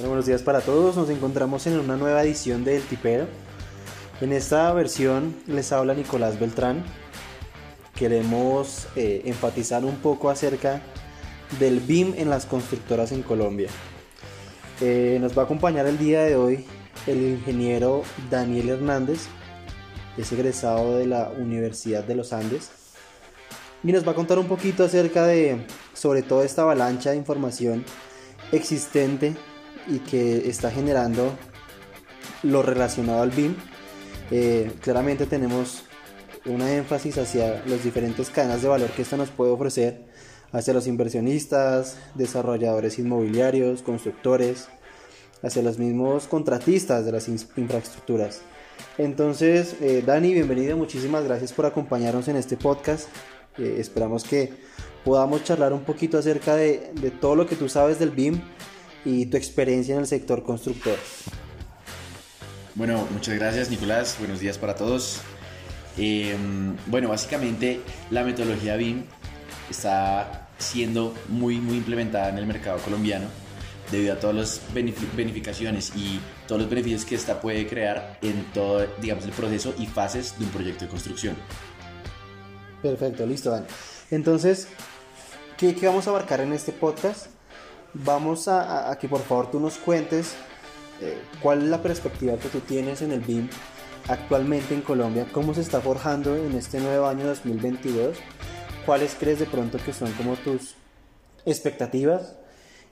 buenos días para todos. Nos encontramos en una nueva edición de El Tipero. En esta versión les habla Nicolás Beltrán. Queremos eh, enfatizar un poco acerca del BIM en las constructoras en Colombia. Eh, nos va a acompañar el día de hoy el ingeniero Daniel Hernández, es egresado de la Universidad de los Andes y nos va a contar un poquito acerca de sobre todo esta avalancha de información existente y que está generando lo relacionado al BIM. Eh, claramente tenemos una énfasis hacia las diferentes cadenas de valor que esto nos puede ofrecer, hacia los inversionistas, desarrolladores inmobiliarios, constructores, hacia los mismos contratistas de las infraestructuras. Entonces, eh, Dani, bienvenido, muchísimas gracias por acompañarnos en este podcast. Eh, esperamos que podamos charlar un poquito acerca de todo lo que tú sabes del BIM y tu experiencia en el sector constructor. Bueno, muchas gracias Nicolás, buenos días para todos. Em, bueno, básicamente la metodología BIM está siendo muy, muy implementada en el mercado colombiano debido a todas las beneficaciones y todos los beneficios que esta puede crear en todo, digamos, el proceso y fases de un proyecto de construcción. Perfecto, listo, Dan. Entonces, ¿qué, ¿qué, vamos a abarcar en este podcast? Vamos a, que por favor tú nos cuentes eh, cuál es la perspectiva que tú tienes en el BIM actualmente en Colombia, cómo se está forjando en este nuevo año 2022, cuáles crees de pronto que son como tus expectativas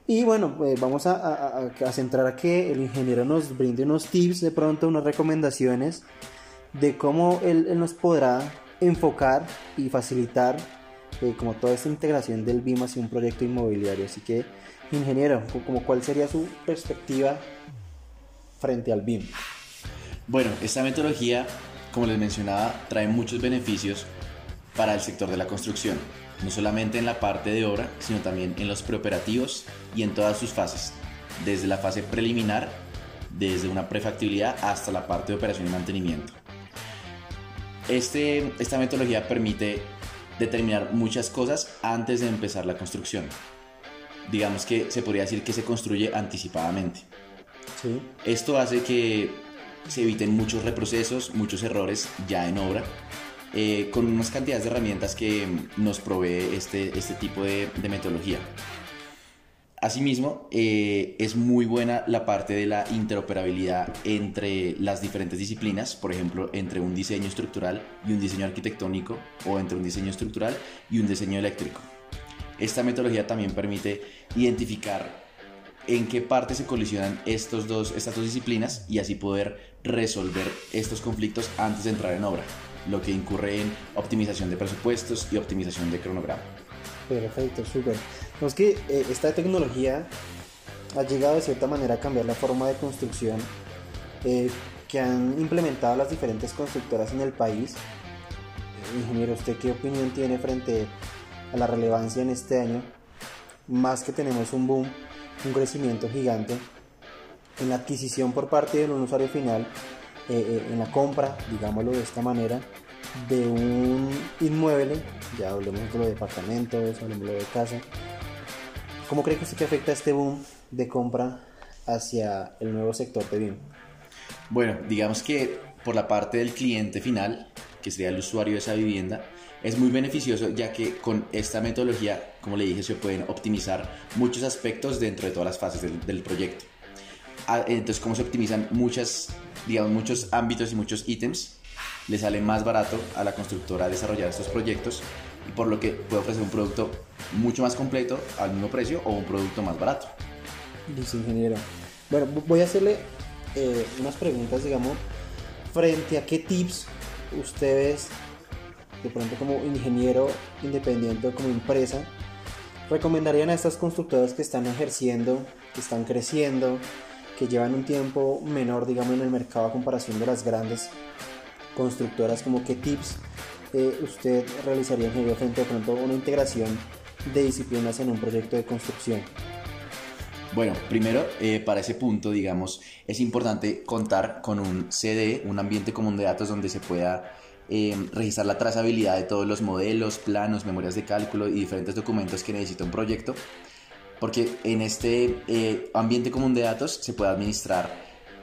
y bueno, pues vamos a, a, centrar a que el ingeniero nos brinde unos tips, de pronto unas recomendaciones de cómo él, él nos podrá enfocar y facilitar eh, como toda esta integración del BIM hacia un proyecto inmobiliario. Así que ingeniero, como cuál sería su perspectiva frente al BIM. Bueno, esta metodología, como les mencionaba, trae muchos beneficios para el sector de la construcción, no solamente en la parte de obra, sino también en los preoperativos y en todas sus fases, desde la fase preliminar, desde una prefactibilidad hasta la parte de operación y mantenimiento. Este, esta metodología permite determinar muchas cosas antes de empezar la construcción digamos que se podría decir que se construye anticipadamente. Esto hace que se eviten muchos reprocesos, muchos errores ya en obra, eh, con unas cantidades de herramientas que nos provee este, este tipo de, metodología. Asimismo, eh, es muy buena la parte de la interoperabilidad entre las diferentes disciplinas, por ejemplo, entre un diseño estructural y un diseño arquitectónico, o entre un diseño estructural y un diseño eléctrico. Esta metodología también permite identificar en qué parte se colisionan estos dos, estas dos disciplinas y así poder resolver estos conflictos antes de entrar en obra, lo que incurre en optimización de presupuestos y optimización de cronograma. Perfecto, súper. es que eh, esta tecnología ha llegado de cierta manera a cambiar la forma de construcción eh, que han implementado las diferentes constructoras en el país. Eh, ingeniero, ¿usted qué opinión tiene frente a la relevancia en este año, más que tenemos un boom, un crecimiento gigante en la adquisición por parte de un usuario final, eh, eh, en la compra, digámoslo de esta manera, de un inmueble, ya hablemos de departamentos, hablemos de casa. ¿Cómo cree que usted que afecta este boom de compra hacia el nuevo sector de BIM? Bueno, digamos que por la parte del cliente final, que sería el usuario de esa vivienda, es muy beneficioso ya que con esta metodología, como le dije, se pueden optimizar muchos aspectos dentro de todas las fases del, proyecto. Ah, entonces, como se optimizan muchas, digamos, muchos ámbitos y muchos ítems, le sale más barato a la constructora desarrollar estos proyectos y por lo que puede ofrecer un producto mucho más completo al mismo precio o un producto más barato. Bueno, voy a hacerle eh, unas preguntas, digamos, frente a qué tips ustedes de pronto como ingeniero independiente o como empresa, recomendarían a estas constructoras que están ejerciendo, que están creciendo, que llevan un tiempo menor, digamos, en el mercado a comparación de las grandes constructoras, como qué tips eh, usted realizaría ingeniero frente a pronto una integración de disciplinas en un proyecto de construcción? Bueno, primero, eh, para ese punto, digamos, es importante contar con un CD, un ambiente común de datos donde se pueda eh, registrar la trazabilidad de todos los modelos, planos, memorias de cálculo y diferentes documentos que necesita un proyecto. porque en este eh, ambiente común de datos se puede administrar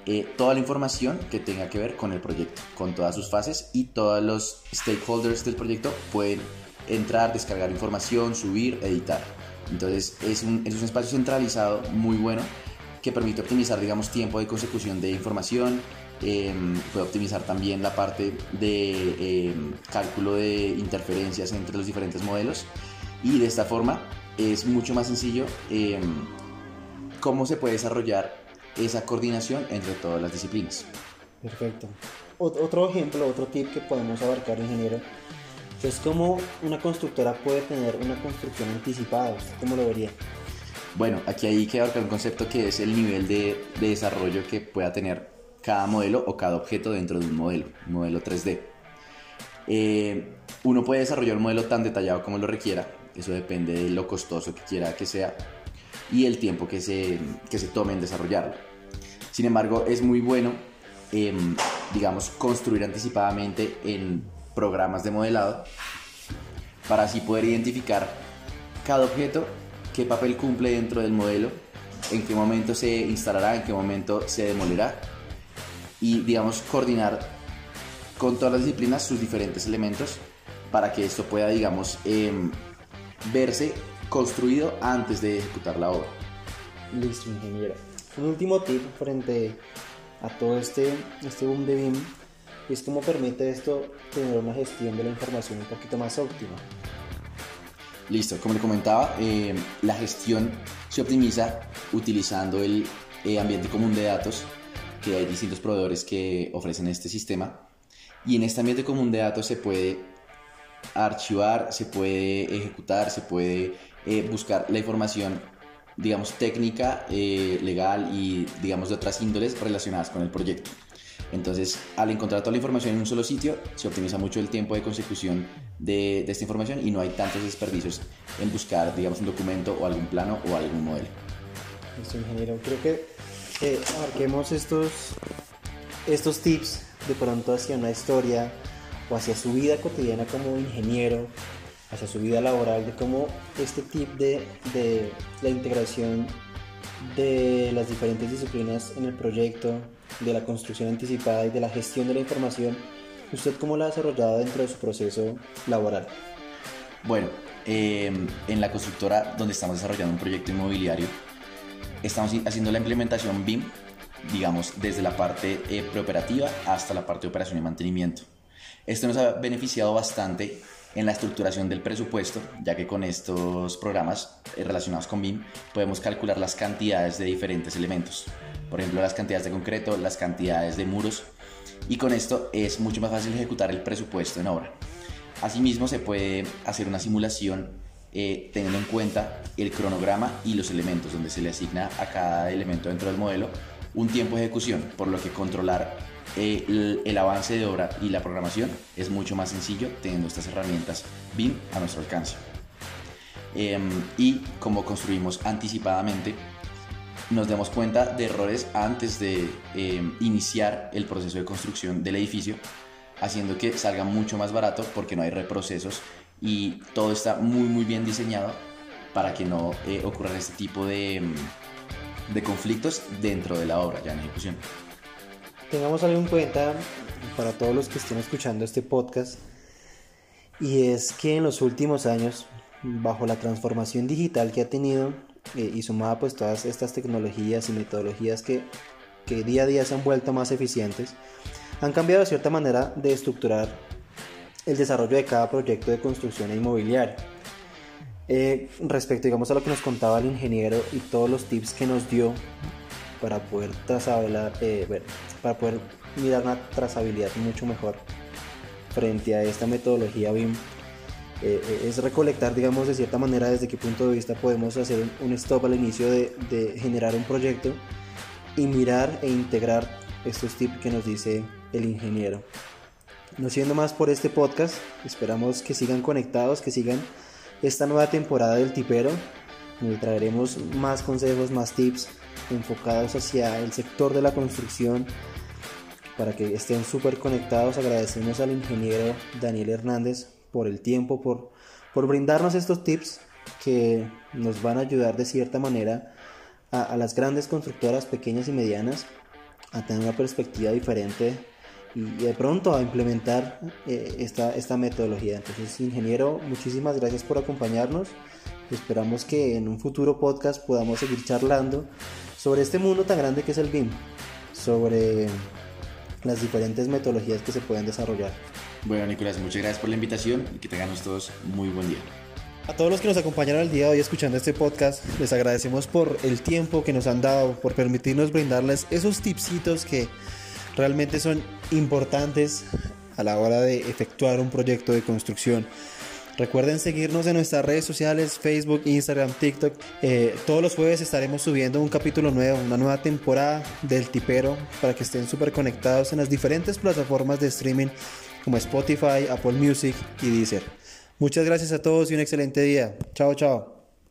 eh, toda la información que tenga que ver con el proyecto, con todas sus fases y todos los stakeholders del proyecto pueden entrar, descargar información, subir, editar. Entonces es un, es un espacio centralizado muy bueno que permite optimizar, digamos, tiempo de consecución de información, em, puede optimizar también la parte de em, cálculo de interferencias entre los diferentes modelos y de esta forma es mucho más sencillo em, cómo se puede desarrollar esa coordinación entre todas las disciplinas. Perfecto. otro ejemplo, otro tip que podemos abarcar, ingeniero, es cómo una constructora puede tener una construcción anticipada. ¿Usted cómo lo vería? Bueno, aquí hay que abarcar un concepto que es el nivel de, desarrollo que pueda tener cada modelo o cada objeto dentro de un modelo, un modelo 3D. Eh, uno puede desarrollar un modelo tan detallado como lo requiera, eso depende de lo costoso que quiera que sea y el tiempo que se, que se tome en desarrollarlo. Sin embargo, es muy bueno, em, digamos, construir anticipadamente en programas de modelado para así poder identificar cada objeto qué papel cumple dentro del modelo, en qué momento se instalará, en qué momento se demolerá y digamos coordinar con todas las disciplinas sus diferentes elementos para que esto pueda digamos em, verse construido antes de ejecutar la obra. Listo, ingeniero. Un último tip frente a todo este, este boom de BIM es cómo permite esto tener una gestión de la información un poquito más óptima. Listo, como le comentaba, eh, la gestión se optimiza utilizando el eh, ambiente común de datos, que hay distintos proveedores que ofrecen este sistema. Y en este ambiente común de datos se puede archivar, se puede ejecutar, se puede eh, buscar la información, digamos, técnica, legal y, digamos, de otras índoles relacionadas con el proyecto. Entonces, al encontrar toda la información en un solo sitio, se optimiza mucho el tiempo de consecución de, esta información y no hay tantos desperdicios en buscar, digamos, un documento o algún plano o algún modelo. Listo, ingeniero. Creo que eh, abarquemos estos, estos tips de pronto hacia una historia o hacia su vida cotidiana como ingeniero, hacia su vida laboral, de cómo este tip de, de la integración de las diferentes disciplinas en el proyecto, de la construcción anticipada y de la gestión de la información, ¿usted cómo la ha desarrollado dentro de su proceso laboral? Bueno, em, en la constructora donde estamos desarrollando un proyecto inmobiliario, estamos haciendo la implementación BIM, digamos, desde la parte eh, preoperativa hasta la parte de operación y mantenimiento. Esto nos ha beneficiado bastante en la estructuración del presupuesto, ya que con estos programas eh, relacionados con BIM podemos calcular las cantidades de diferentes elementos. Por ejemplo, las cantidades de concreto, las cantidades de muros. Y con esto es mucho más fácil ejecutar el presupuesto en obra. Asimismo, se puede hacer una simulación eh, teniendo en cuenta el cronograma y los elementos, donde se le asigna a cada elemento dentro del modelo un tiempo de ejecución, por lo que controlar eh, el, avance de obra y la programación es mucho más sencillo teniendo estas herramientas BIM a nuestro alcance. Em, y como construimos anticipadamente, nos damos cuenta de errores antes de em, iniciar el proceso de construcción del edificio, haciendo que salga mucho más barato porque no hay reprocesos y todo está muy muy bien diseñado para que no eh, ocurran este tipo de, em, de conflictos dentro de la obra ya en ejecución. Tengamos algo en cuenta para todos los que estén escuchando este podcast y es que en los últimos años bajo la transformación digital que ha tenido eh, y sumada pues todas estas tecnologías y metodologías que, que día a día se han vuelto más eficientes han cambiado de cierta manera de estructurar el desarrollo de cada proyecto de construcción e inmobiliaria. Eh, respecto digamos a lo que nos contaba el ingeniero y todos los tips que nos dio para poder trazar eh, para poder mirar una trazabilidad mucho mejor frente a esta metodología BIM eh, es recolectar digamos de cierta manera desde qué punto de vista podemos hacer un, stop al inicio de, generar un proyecto y mirar e integrar estos tips que nos dice el ingeniero no siendo más por este podcast esperamos que sigan conectados que sigan esta nueva temporada del tipero donde traeremos más consejos más tips enfocados hacia el sector de la construcción para que estén súper conectados. Agradecemos al ingeniero Daniel Hernández por el tiempo, por, por brindarnos estos tips que nos van a ayudar de cierta manera a, las grandes constructoras pequeñas y medianas a tener una perspectiva diferente y, de pronto a implementar eh, esta, esta metodología. Entonces, ingeniero, muchísimas gracias por acompañarnos. Esperamos que en un futuro podcast podamos seguir charlando sobre este mundo tan grande que es el BIM, sobre las diferentes metodologías que se pueden desarrollar. Bueno, Nicolás, muchas gracias por la invitación y que tengamos todos muy buen día. A todos los que nos acompañaron el día de hoy escuchando este podcast, les agradecemos por el tiempo que nos han dado, por permitirnos brindarles esos tipsitos que realmente son importantes a la hora de efectuar un proyecto de construcción. Recuerden seguirnos en nuestras redes sociales, Facebook, Instagram, TikTok. Eh, todos los jueves estaremos subiendo un capítulo nuevo, una nueva temporada del tipero para que estén súper conectados en las diferentes plataformas de streaming como Spotify, Apple Music y Deezer. Muchas gracias a todos y un excelente día. Chao, chao.